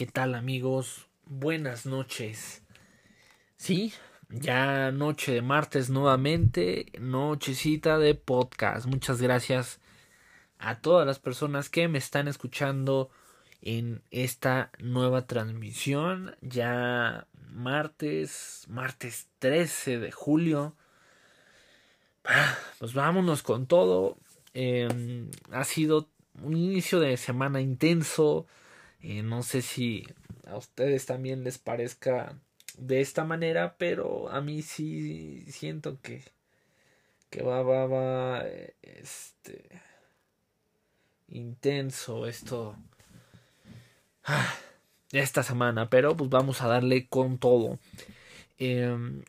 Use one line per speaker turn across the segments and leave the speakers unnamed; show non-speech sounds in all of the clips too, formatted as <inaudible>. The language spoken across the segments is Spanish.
¿Qué tal amigos? Buenas noches. Sí, ya noche de martes nuevamente, nochecita de podcast. Muchas gracias a todas las personas que me están escuchando en esta nueva transmisión. Ya martes, martes 13 de julio. Ah, pues vámonos con todo. Em, ha sido un inicio de semana intenso. Eh, no sé si a ustedes también les parezca de esta manera, pero a mí sí siento que, que va, va, va, este, intenso esto, ah, esta semana, pero pues vamos a darle con todo. Em,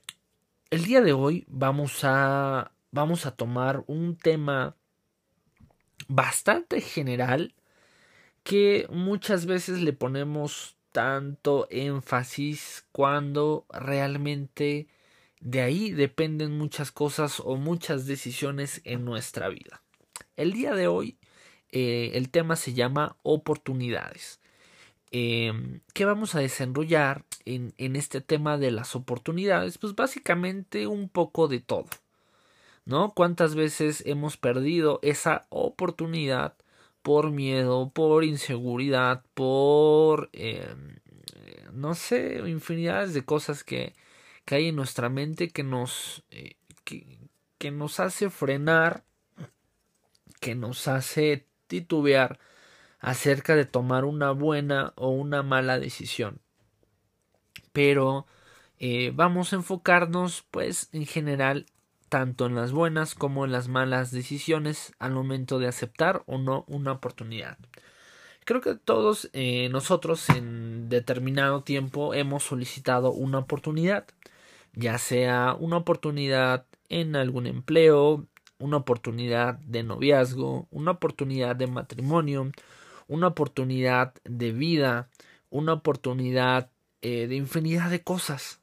el día de hoy vamos a, vamos a tomar un tema bastante general que muchas veces le ponemos tanto énfasis cuando realmente de ahí dependen muchas cosas o muchas decisiones en nuestra vida. El día de hoy eh, el tema se llama oportunidades. Em, ¿Qué vamos a desarrollar en, en este tema de las oportunidades? Pues básicamente un poco de todo. ¿No? ¿Cuántas veces hemos perdido esa oportunidad por miedo, por inseguridad, por, eh, no sé, infinidades de cosas que, que, hay en nuestra mente que nos, eh, que, que nos hace frenar, que nos hace titubear acerca de tomar una buena o una mala decisión. Pero eh, vamos a enfocarnos pues en general tanto en las buenas como en las malas decisiones al momento de aceptar o no una oportunidad. Creo que todos eh, nosotros en determinado tiempo hemos solicitado una oportunidad, ya sea una oportunidad en algún empleo, una oportunidad de noviazgo, una oportunidad de matrimonio, una oportunidad de vida, una oportunidad eh, de infinidad de cosas.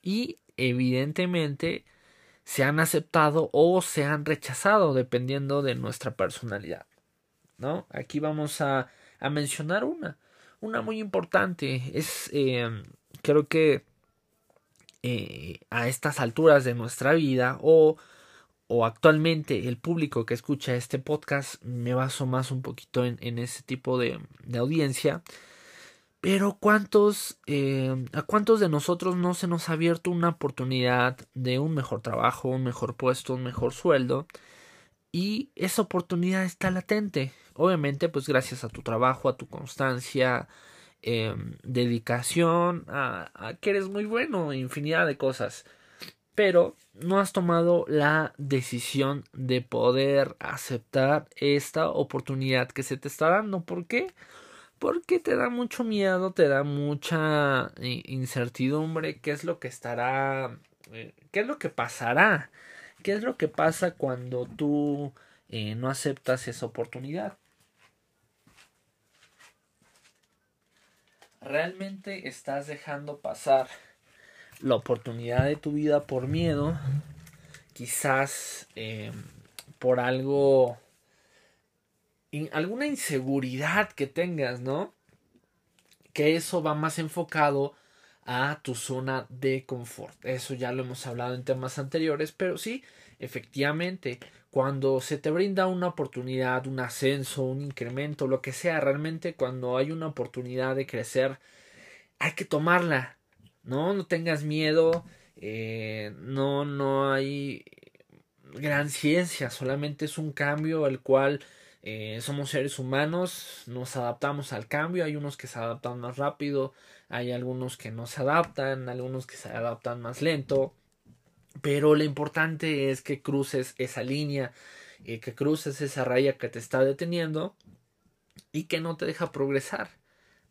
Y evidentemente se han aceptado o se han rechazado dependiendo de nuestra personalidad. ¿No? Aquí vamos a, mencionar una, una muy importante. Es, eh, creo que eh, a estas alturas de nuestra vida o, o actualmente el público que escucha este podcast me baso más un poquito en, en ese tipo de, de audiencia pero ¿cuántos, eh, a cuántos de nosotros no se nos ha abierto una oportunidad de un mejor trabajo, un mejor puesto, un mejor sueldo? Y esa oportunidad está latente. Obviamente, pues gracias a tu trabajo, a tu constancia, eh, dedicación, a, que eres muy bueno, infinidad de cosas. Pero no has tomado la decisión de poder aceptar esta oportunidad que se te está dando. ¿Por qué? porque te da mucho miedo, te da mucha incertidumbre, qué es lo que estará, eh, qué es lo que pasará, qué es lo que pasa cuando tú eh, no aceptas esa oportunidad. ¿Realmente estás dejando pasar la oportunidad de tu vida por miedo? Quizás eh, por algo alguna inseguridad que tengas, ¿no? Que eso va más enfocado a tu zona de confort. Eso ya lo hemos hablado en temas anteriores, pero sí, efectivamente, cuando se te brinda una oportunidad, un ascenso, un incremento, lo que sea, realmente cuando hay una oportunidad de crecer, hay que tomarla, ¿no? No tengas miedo, eh, no, no hay gran ciencia, solamente es un cambio al cual eh, somos seres humanos, nos adaptamos al cambio, hay unos que se adaptan más rápido, hay algunos que no se adaptan, algunos que se adaptan más lento, pero lo importante es que cruces esa línea, eh, que cruces esa raya que te está deteniendo y que no te deja progresar,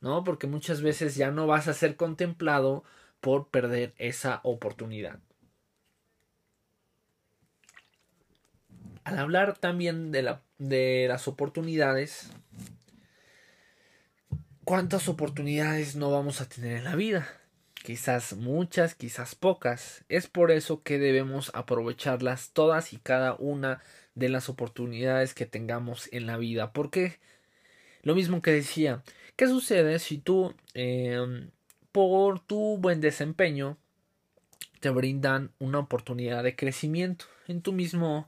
¿no? Porque muchas veces ya no vas a ser contemplado por perder esa oportunidad. Al hablar también de, la, de las oportunidades, ¿cuántas oportunidades no vamos a tener en la vida? Quizás muchas, quizás pocas. Es por eso que debemos aprovecharlas todas y cada una de las oportunidades que tengamos en la vida. ¿Por qué? Lo mismo que decía, ¿qué sucede si tú, em, por tu buen desempeño, te brindan una oportunidad de crecimiento en tu mismo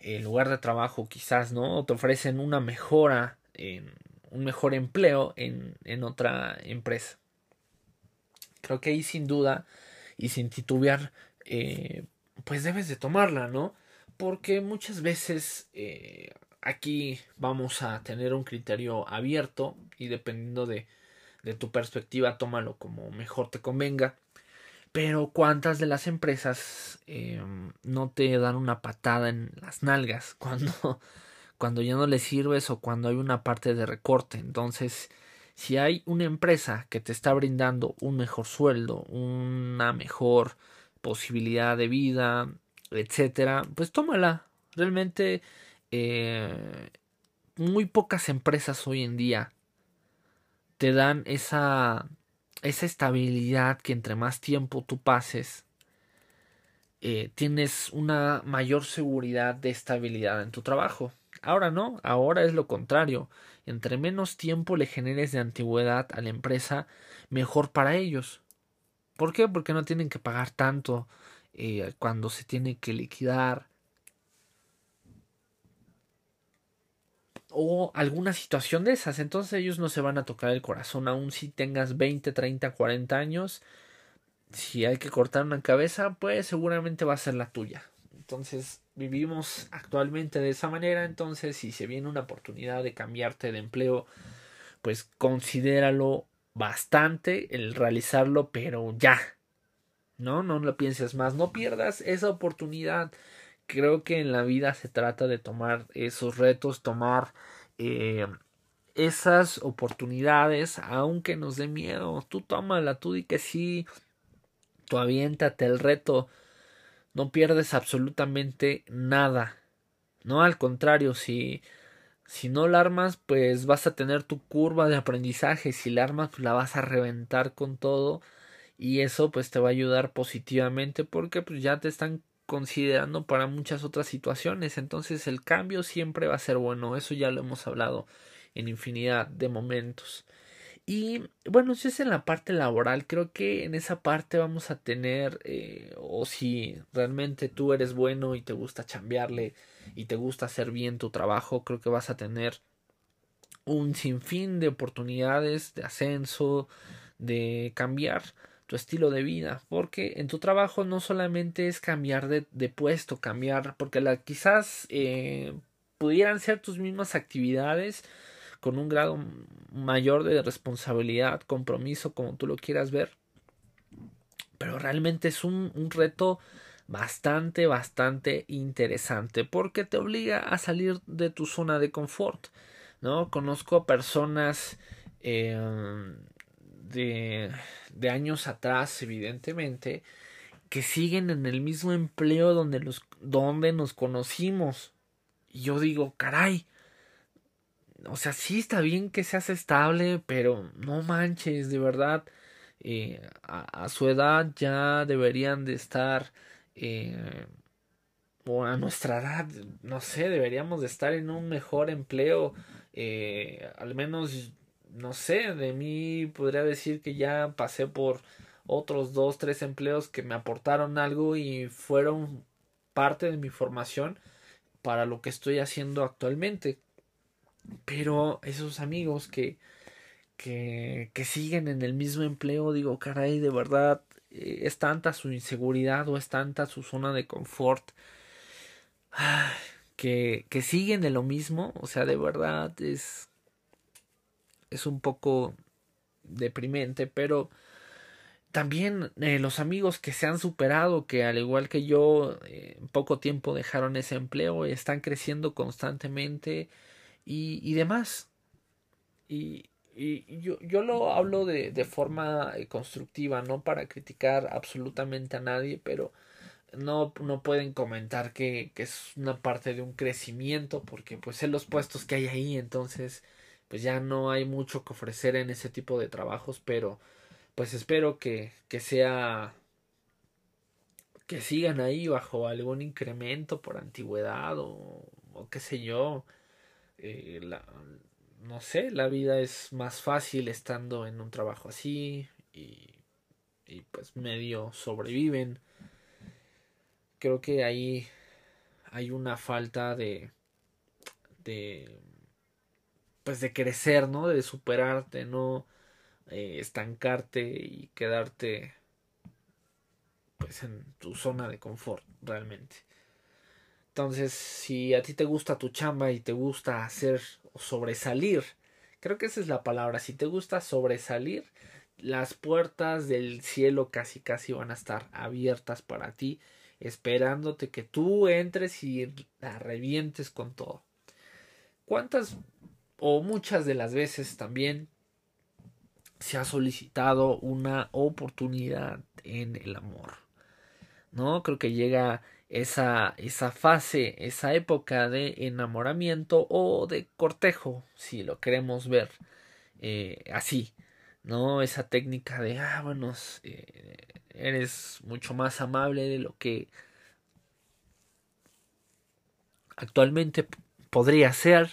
eh, lugar de trabajo, quizás, ¿no? Te ofrecen una mejora, en, un mejor empleo en, en otra empresa. Creo que ahí sin duda y sin titubear, eh, pues debes de tomarla, ¿no? Porque muchas veces eh, aquí vamos a tener un criterio abierto y dependiendo de, de tu perspectiva, tómalo como mejor te convenga. Pero cuántas de las empresas eh, no te dan una patada en las nalgas <laughs> cuando, cuando ya no les sirves o cuando hay una parte de recorte. Entonces, si hay una empresa que te está brindando un mejor sueldo, una mejor posibilidad de vida, etcétera, pues tómala. Realmente eh, muy pocas empresas hoy en día te dan esa esa estabilidad que entre más tiempo tú pases eh, tienes una mayor seguridad de estabilidad en tu trabajo. Ahora no, ahora es lo contrario. Entre menos tiempo le generes de antigüedad a la empresa, mejor para ellos. ¿Por qué? Porque no tienen que pagar tanto eh, cuando se tiene que liquidar. O alguna situación de esas. Entonces ellos no se van a tocar el corazón. Aun si tengas 20, 30, 40 años. Si hay que cortar una cabeza, pues seguramente va a ser la tuya. Entonces vivimos actualmente de esa manera. Entonces si se viene una oportunidad de cambiarte de empleo, pues considéralo bastante el realizarlo, pero ya. No, no lo pienses más, no pierdas esa oportunidad. Creo que en la vida se trata de tomar esos retos, tomar eh, esas oportunidades, aunque nos dé miedo. Tú tómala, tú di que sí, tú aviéntate el reto. No pierdes absolutamente nada. No, al contrario, si si no la armas, pues vas a tener tu curva de aprendizaje. Si la armas, pues la vas a reventar con todo. Y eso pues te va a ayudar positivamente porque pues ya te están considerando para muchas otras situaciones. Entonces el cambio siempre va a ser bueno. Eso ya lo hemos hablado en infinidad de momentos. Y bueno, si es en la parte laboral, creo que en esa parte vamos a tener, eh, o si realmente tú eres bueno y te gusta chambearle y te gusta hacer bien tu trabajo, creo que vas a tener un sinfín de oportunidades de ascenso, de cambiar tu estilo de vida, porque en tu trabajo no solamente es cambiar de, de puesto, cambiar, porque la, quizás eh, pudieran ser tus mismas actividades, con un grado mayor de responsabilidad, compromiso, como tú lo quieras ver. Pero realmente es un, un reto bastante, bastante interesante porque te obliga a salir de tu zona de confort. ¿no? Conozco a personas eh, de, de años atrás, evidentemente, que siguen en el mismo empleo donde, los, donde nos conocimos. Y yo digo, caray, o sea, sí está bien que seas estable, pero no manches, de verdad, eh, a, su edad ya deberían de estar, eh, o a nuestra edad, no sé, deberíamos de estar en un mejor empleo, eh, al menos, no sé, de mí podría decir que ya pasé por otros dos, tres empleos que me aportaron algo y fueron parte de mi formación para lo que estoy haciendo actualmente. Pero esos amigos que, que, que siguen en el mismo empleo, digo, caray, de verdad, eh, es tanta su inseguridad o es tanta su zona de confort que, que siguen en lo mismo, o sea, de verdad es, es un poco deprimente, pero también eh, los amigos que se han superado, que al igual que yo, eh, poco tiempo dejaron ese empleo, están creciendo constantemente y, y demás. Y, y yo, yo lo hablo de, de forma eh, constructiva, no para criticar absolutamente a nadie, pero no, no pueden comentar que, que es una parte de un crecimiento, porque pues en los puestos que hay ahí, entonces pues ya no hay mucho que ofrecer en ese tipo de trabajos, pero pues espero que, que sea que sigan ahí bajo algún incremento por antigüedad o, o qué sé yo eh, la, no sé, la vida es más fácil estando en un trabajo así y, y pues medio sobreviven. Creo que ahí hay una falta de de pues de crecer, ¿no? De superarte, no eh, estancarte y quedarte pues en tu zona de confort realmente. Entonces, si a ti te gusta tu chamba y te gusta hacer o sobresalir, creo que esa es la palabra, si te gusta sobresalir, las puertas del cielo casi casi van a estar abiertas para ti, esperándote que tú entres y la revientes con todo. ¿Cuántas o muchas de las veces también se ha solicitado una oportunidad en el amor? ¿No? Creo que llega esa, esa fase, esa época de enamoramiento o de cortejo, si lo queremos ver eh, así, ¿no? Esa técnica de, ah, bueno, eh, eres mucho más amable de lo que actualmente podría ser,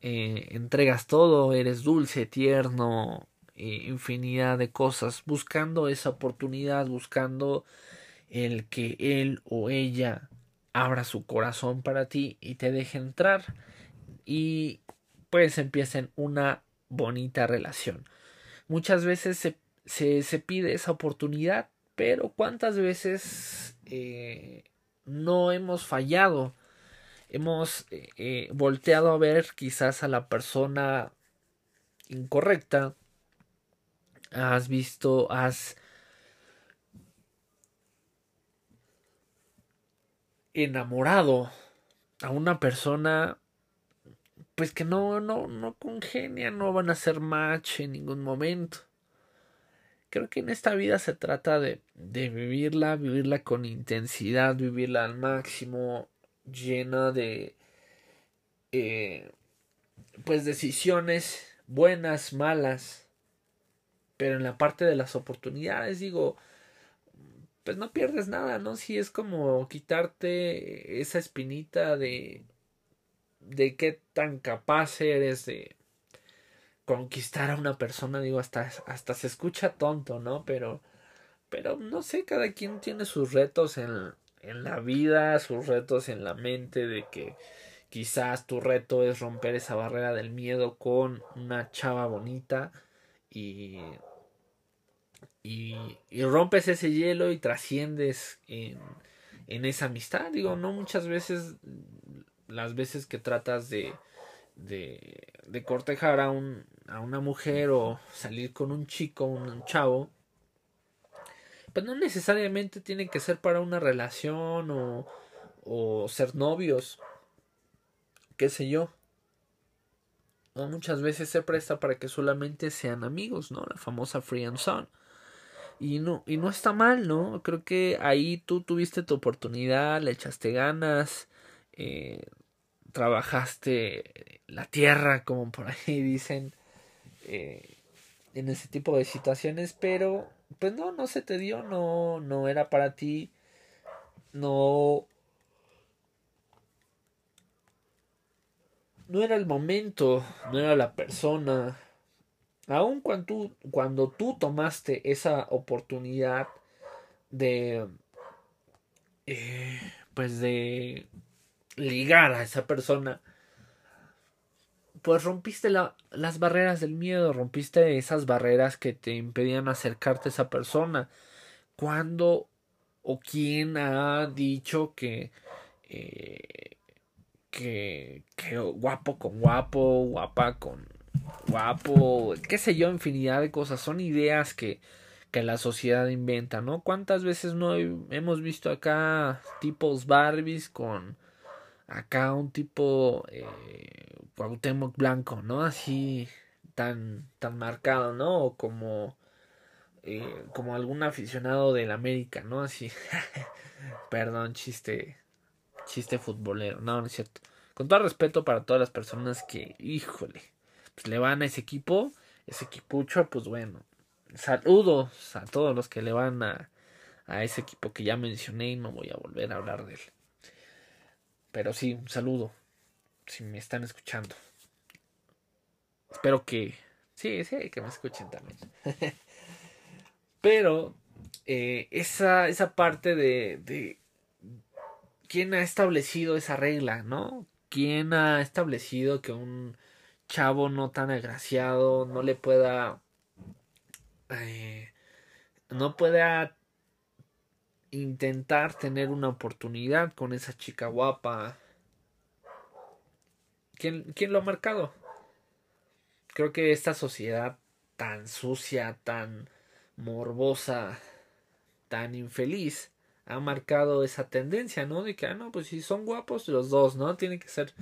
eh, entregas todo, eres dulce, tierno, infinidad de cosas, buscando esa oportunidad, buscando el que él o ella abra su corazón para ti y te deje entrar y pues empiecen una bonita relación. Muchas veces se, se, se pide esa oportunidad, pero ¿cuántas veces eh, no hemos fallado? Hemos eh, eh, volteado a ver quizás a la persona incorrecta. Has visto, has enamorado a una persona pues que no, no, no congenia, no van a ser match en ningún momento. Creo que en esta vida se trata de, de vivirla, vivirla con intensidad, vivirla al máximo, llena de eh, pues decisiones buenas, malas, pero en la parte de las oportunidades digo, pues no pierdes nada, ¿no? Si es como quitarte esa espinita de de qué tan capaz eres de conquistar a una persona, digo, hasta hasta se escucha tonto, ¿no? Pero pero no sé, cada quien tiene sus retos en en la vida, sus retos en la mente de que quizás tu reto es romper esa barrera del miedo con una chava bonita y y, rompes ese hielo y trasciendes en, en, esa amistad. Digo, no muchas veces, las veces que tratas de, de, cortejar a, un, a una mujer o salir con un chico, un chavo, pues no necesariamente tiene que ser para una relación o, o ser novios, qué sé yo. No, muchas veces se presta para que solamente sean amigos, ¿no? La famosa free and son. Y no, y no está mal, ¿no? Creo que ahí tú tuviste tu oportunidad, le echaste ganas, eh, trabajaste la tierra, como por ahí <laughs> dicen, eh, en ese tipo de situaciones, pero pues no, no se te dio, no, no era para ti, no, no era el momento, no era la persona, Aun cuando tú, cuando tú tomaste esa oportunidad de, eh, pues de ligar a esa persona, pues rompiste las barreras del miedo, rompiste esas barreras que te impedían acercarte a esa persona. ¿Cuándo o quién ha dicho que, eh, que, que guapo con guapo, guapa con guapo, qué sé yo, infinidad de cosas. Son ideas que, que la sociedad inventa, ¿no? ¿Cuántas veces no hemos visto acá tipos Barbies con acá un tipo eh, Cuauhtémoc Blanco, ¿no? Así tan, tan marcado, ¿no? O como, eh, como algún aficionado del América, ¿no? Así, <laughs> perdón, chiste, chiste futbolero, no, no es cierto. Con todo respeto para todas las personas que, híjole, pues, le van a ese equipo, ese equipucho, pues bueno, saludos a todos los que le van a, a ese equipo que ya mencioné y no voy a volver a hablar de él. Pero sí, un saludo, si me están escuchando. Espero que... Sí, sí, que me escuchen también. <laughs> Pero eh, esa, esa parte de, de quién ha establecido esa regla, ¿no? ¿Quién ha establecido que un chavo no tan agraciado no le pueda eh, no pueda intentar tener una oportunidad con esa chica guapa ¿Quién, ¿Quién, lo ha marcado? Creo que esta sociedad tan sucia, tan morbosa, tan infeliz, ha marcado esa tendencia, ¿no? De que, ah, no, pues si son guapos los dos, ¿no? Tiene que ser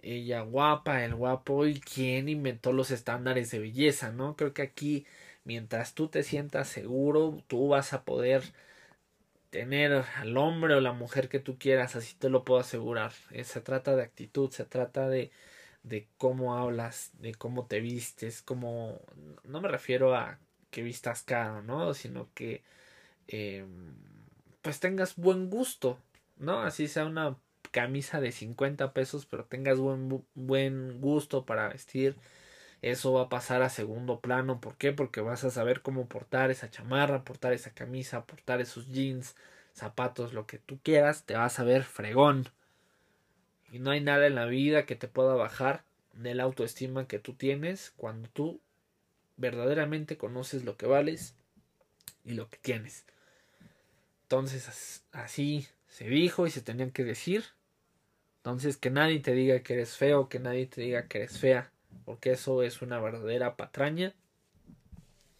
ella guapa, el guapo y quién inventó los estándares de belleza, ¿no? Creo que aquí, mientras tú te sientas seguro, tú vas a poder tener al hombre o la mujer que tú quieras, así te lo puedo asegurar. Eh, se trata de actitud, se trata de, de cómo hablas, de cómo te vistes, cómo... No me refiero a que vistas caro, ¿no? Sino que... Eh, pues tengas buen gusto, ¿no? Así sea una camisa de 50 pesos, pero tengas buen, buen gusto para vestir, eso va a pasar a segundo plano. ¿Por qué? Porque vas a saber cómo portar esa chamarra, portar esa camisa, portar esos jeans, zapatos, lo que tú quieras, te vas a ver fregón. Y no hay nada en la vida que te pueda bajar de la autoestima que tú tienes cuando tú verdaderamente conoces lo que vales y lo que tienes. Entonces así se dijo y se tenían que decir entonces, que nadie te diga que eres feo, que nadie te diga que eres fea, porque eso es una verdadera patraña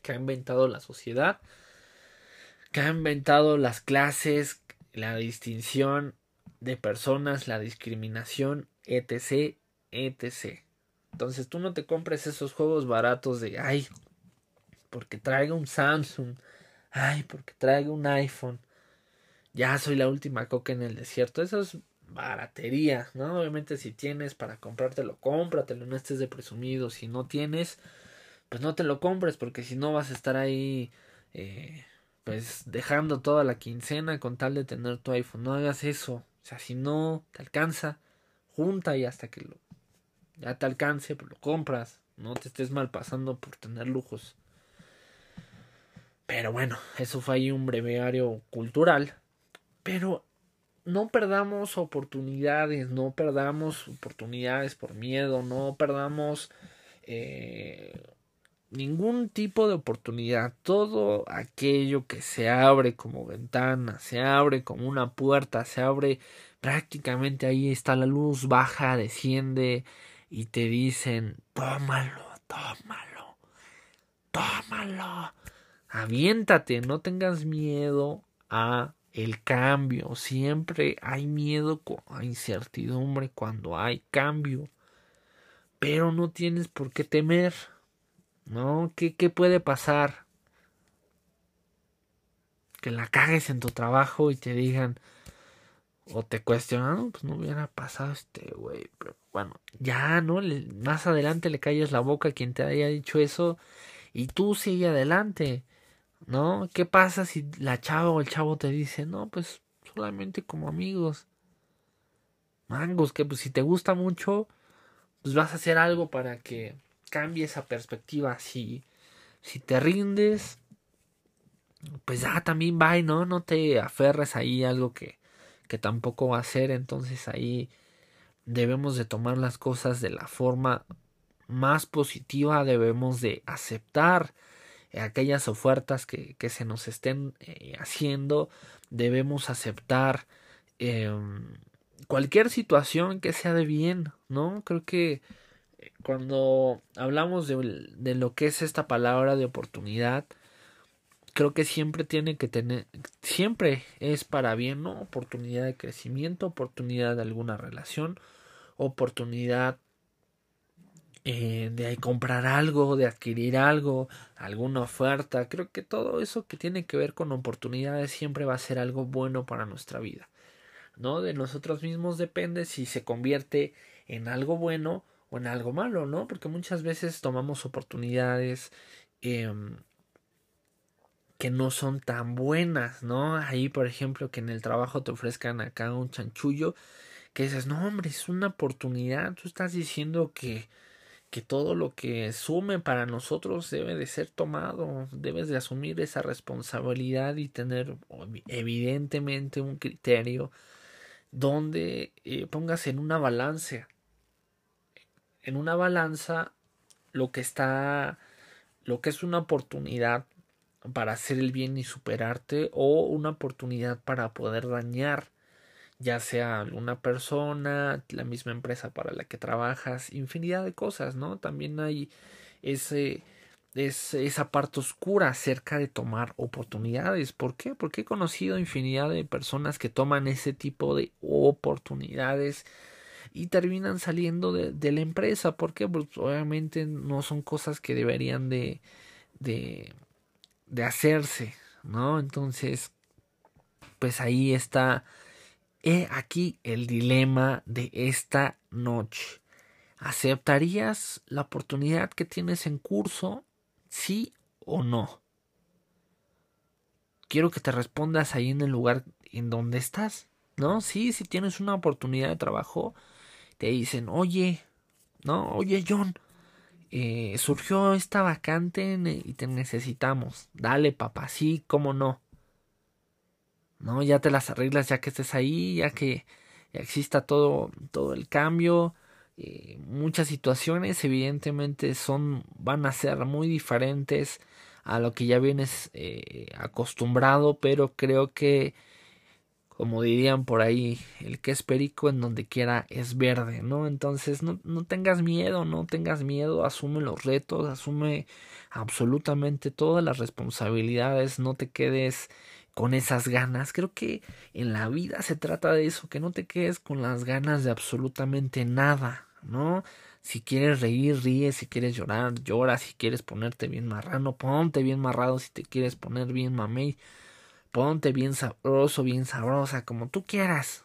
que ha inventado la sociedad, que ha inventado las clases, la distinción de personas, la discriminación, etc., etc. Entonces tú no te compres esos juegos baratos de, ay, porque traiga un Samsung, ay, porque traiga un iPhone, ya soy la última coca en el desierto. Esos baratería, ¿no? Obviamente si tienes para comprártelo, cómpratelo, no estés de presumido. Si no tienes, pues no te lo compres porque si no vas a estar ahí, eh, pues dejando toda la quincena con tal de tener tu iPhone. No hagas eso. O sea, si no te alcanza, junta y hasta que lo, ya te alcance, pues lo compras. No te estés mal pasando por tener lujos. Pero bueno, eso fue ahí un breviario cultural. Pero no perdamos oportunidades, no perdamos oportunidades por miedo, no perdamos eh, ningún tipo de oportunidad. Todo aquello que se abre como ventana, se abre como una puerta, se abre prácticamente ahí está la luz, baja, desciende y te dicen, tómalo, tómalo, tómalo. Aviéntate, no tengas miedo a el cambio. Siempre hay miedo a incertidumbre cuando hay cambio. Pero no tienes por qué temer. ¿No? ¿Qué, qué puede pasar? Que la cagues en tu trabajo y te digan o te cuestionan, pues no hubiera pasado este güey, pero bueno, ya, ¿no? más adelante le calles la boca a quien te haya dicho eso y tú sigue adelante. ¿No? ¿Qué pasa si la chava o el chavo te dice, no, pues solamente como amigos? Mangos, que pues si te gusta mucho, pues vas a hacer algo para que cambie esa perspectiva. Si, si te rindes, pues ya también va, ¿no? No te aferres ahí a algo que, que tampoco va a ser. Entonces ahí debemos de tomar las cosas de la forma más positiva, debemos de aceptar aquellas ofertas que, que se nos estén eh, haciendo, debemos aceptar em, cualquier situación que sea de bien, ¿no? Creo que eh, cuando hablamos de, de, lo que es esta palabra de oportunidad, creo que siempre tiene que tener, siempre es para bien, ¿no? Oportunidad de crecimiento, oportunidad de alguna relación, oportunidad eh, de comprar algo, de adquirir algo, alguna oferta. Creo que todo eso que tiene que ver con oportunidades siempre va a ser algo bueno para nuestra vida. ¿No? De nosotros mismos depende si se convierte en algo bueno o en algo malo, ¿no? Porque muchas veces tomamos oportunidades em, que no son tan buenas, ¿no? Ahí, por ejemplo, que en el trabajo te ofrezcan acá un chanchullo, que dices, no, hombre, es una oportunidad, tú estás diciendo que que todo lo que sume para nosotros debe de ser tomado, debes de asumir esa responsabilidad y tener evidentemente un criterio donde eh, pongas en una balanza, en una balanza lo que está, lo que es una oportunidad para hacer el bien y superarte o una oportunidad para poder dañar ya sea alguna persona, la misma empresa para la que trabajas, infinidad de cosas, ¿no? También hay ese, esa parte oscura acerca de tomar oportunidades. ¿Por qué? Porque he conocido infinidad de personas que toman ese tipo de oportunidades y terminan saliendo de, de la empresa. ¿Por qué? Pues obviamente no son cosas que deberían de, de, de hacerse, ¿no? Entonces, pues ahí está He aquí el dilema de esta noche. ¿Aceptarías la oportunidad que tienes en curso? ¿Sí o no? Quiero que te respondas ahí en el lugar en donde estás. ¿No? Sí, si tienes una oportunidad de trabajo, te dicen, oye, no, oye John, eh, surgió esta vacante y te necesitamos. Dale, papá, sí, cómo no. ¿No? Ya te las arreglas ya que estés ahí, ya que exista todo, todo el cambio. Eh, muchas situaciones evidentemente son, van a ser muy diferentes a lo que ya vienes eh, acostumbrado, pero creo que, como dirían por ahí, el que es perico en donde quiera es verde, ¿no? Entonces no, no tengas miedo, no tengas miedo, asume los retos, asume absolutamente todas las responsabilidades, no te quedes con esas ganas. Creo que en la vida se trata de eso, que no te quedes con las ganas de absolutamente nada, ¿no? Si quieres reír, ríe, si quieres llorar, llora, si quieres ponerte bien marrano, ponte bien marrado, si te quieres poner bien mamey, ponte bien sabroso, bien sabrosa, como tú quieras.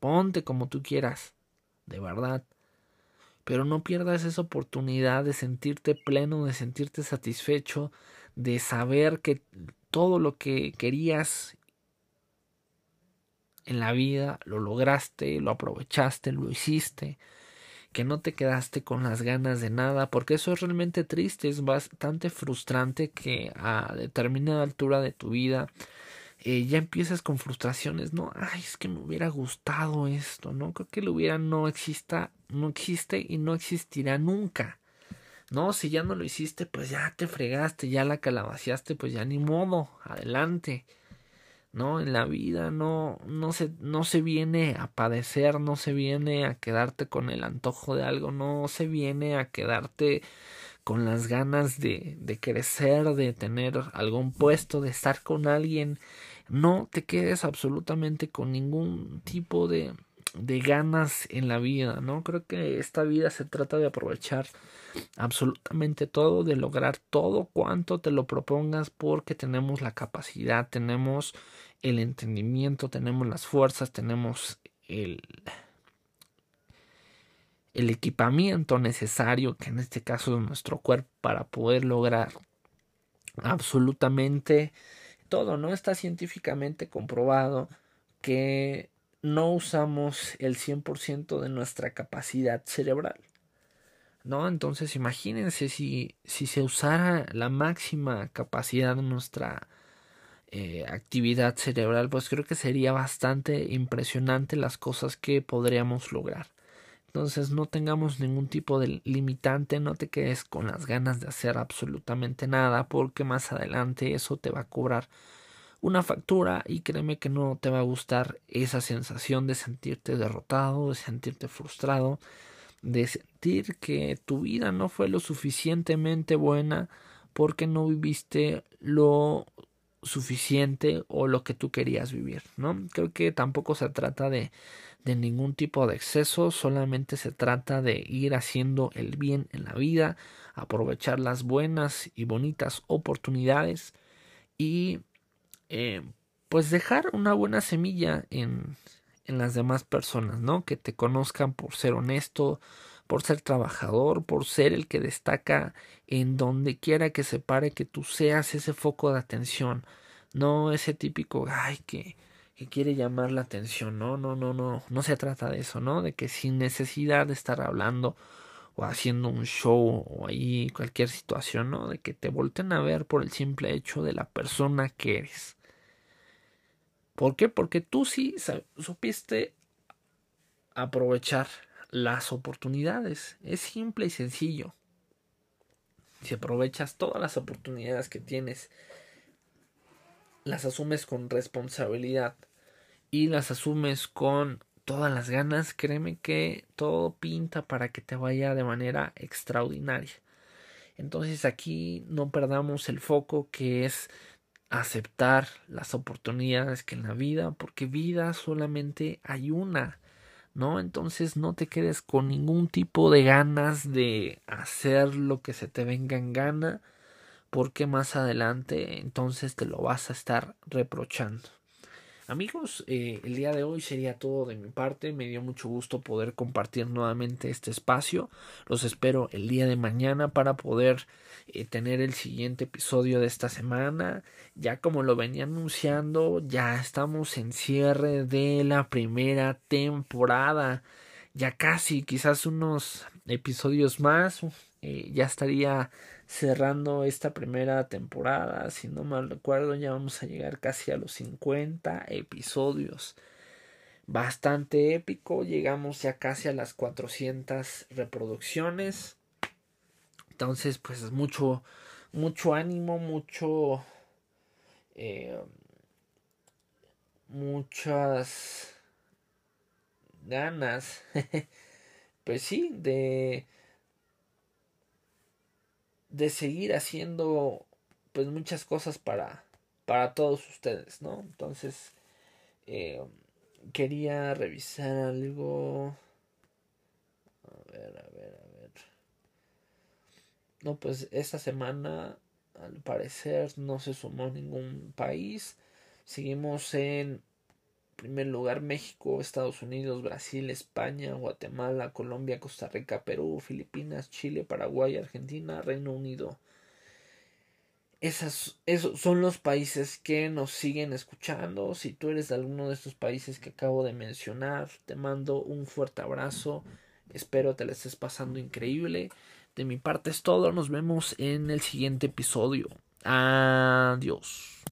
Ponte como tú quieras, de verdad. Pero no pierdas esa oportunidad de sentirte pleno, de sentirte satisfecho, de saber que todo lo que querías en la vida lo lograste, lo aprovechaste, lo hiciste, que no te quedaste con las ganas de nada, porque eso es realmente triste, es bastante frustrante que a determinada altura de tu vida eh, ya empieces con frustraciones, no, ay, es que me hubiera gustado esto, no, creo que lo hubiera no exista, no existe y no existirá nunca. No, si ya no lo hiciste, pues ya te fregaste, ya la calabaciaste, pues ya ni modo, adelante. No, en la vida no, no se, no se viene a padecer, no se viene a quedarte con el antojo de algo, no se viene a quedarte con las ganas de, de crecer, de tener algún puesto, de estar con alguien. No te quedes absolutamente con ningún tipo de, de ganas en la vida, ¿no? Creo que esta vida se trata de aprovechar absolutamente todo, de lograr todo cuanto te lo propongas porque tenemos la capacidad, tenemos el entendimiento, tenemos las fuerzas, tenemos el el equipamiento necesario, que en este caso es nuestro cuerpo, para poder lograr absolutamente todo, ¿no? Está científicamente comprobado que no usamos el 100% de nuestra capacidad cerebral. ¿No? Entonces imagínense si, si se usara la máxima capacidad de nuestra eh, actividad cerebral, pues creo que sería bastante impresionante las cosas que podríamos lograr. Entonces no tengamos ningún tipo de limitante, no te quedes con las ganas de hacer absolutamente nada, porque más adelante eso te va a cobrar una factura y créeme que no te va a gustar esa sensación de sentirte derrotado, de sentirte frustrado, de sentir que tu vida no fue lo suficientemente buena porque no viviste lo suficiente o lo que tú querías vivir, ¿no? Creo que tampoco se trata de, de ningún tipo de exceso, solamente se trata de ir haciendo el bien en la vida, aprovechar las buenas y bonitas oportunidades y eh, pues dejar una buena semilla en, en las demás personas, ¿no? Que te conozcan por ser honesto, por ser trabajador, por ser el que destaca en donde quiera que se pare, que tú seas ese foco de atención, no ese típico, ay, que, que quiere llamar la atención, no, no, no, no, no se trata de eso, ¿no? De que sin necesidad de estar hablando o haciendo un show o ahí cualquier situación, ¿no? De que te volten a ver por el simple hecho de la persona que eres. ¿Por qué? Porque tú sí supiste aprovechar las oportunidades. Es simple y sencillo. Si aprovechas todas las oportunidades que tienes, las asumes con responsabilidad y las asumes con todas las ganas, créeme que todo pinta para que te vaya de manera extraordinaria. Entonces aquí no perdamos el foco que es aceptar las oportunidades que en la vida, porque vida solamente hay una, ¿no? Entonces no te quedes con ningún tipo de ganas de hacer lo que se te venga en gana, porque más adelante entonces te lo vas a estar reprochando. Amigos, eh, el día de hoy sería todo de mi parte. Me dio mucho gusto poder compartir nuevamente este espacio. Los espero el día de mañana para poder eh, tener el siguiente episodio de esta semana. Ya como lo venía anunciando, ya estamos en cierre de la primera temporada. Ya casi, quizás unos episodios más. Eh, ya estaría cerrando esta primera temporada. Si no mal recuerdo, ya vamos a llegar casi a los 50 episodios. Bastante épico, llegamos ya casi a las 400 reproducciones. Entonces, pues mucho, mucho ánimo, mucho, eh, muchas ganas, <laughs> pues sí, de de seguir haciendo pues muchas cosas para para todos ustedes no entonces eh, quería revisar algo. A ver a ver a ver. No pues esta semana al parecer no se sumó ningún país. Seguimos en primer lugar México, Estados Unidos, Brasil, España, Guatemala, Colombia, Costa Rica, Perú, Filipinas, Chile, Paraguay, Argentina, Reino Unido. Esas, esos son los países que nos siguen escuchando. Si tú eres de alguno de estos países que acabo de mencionar, te mando un fuerte abrazo. Espero te la estés pasando increíble. De mi parte es todo. Nos vemos en el siguiente episodio. Adiós.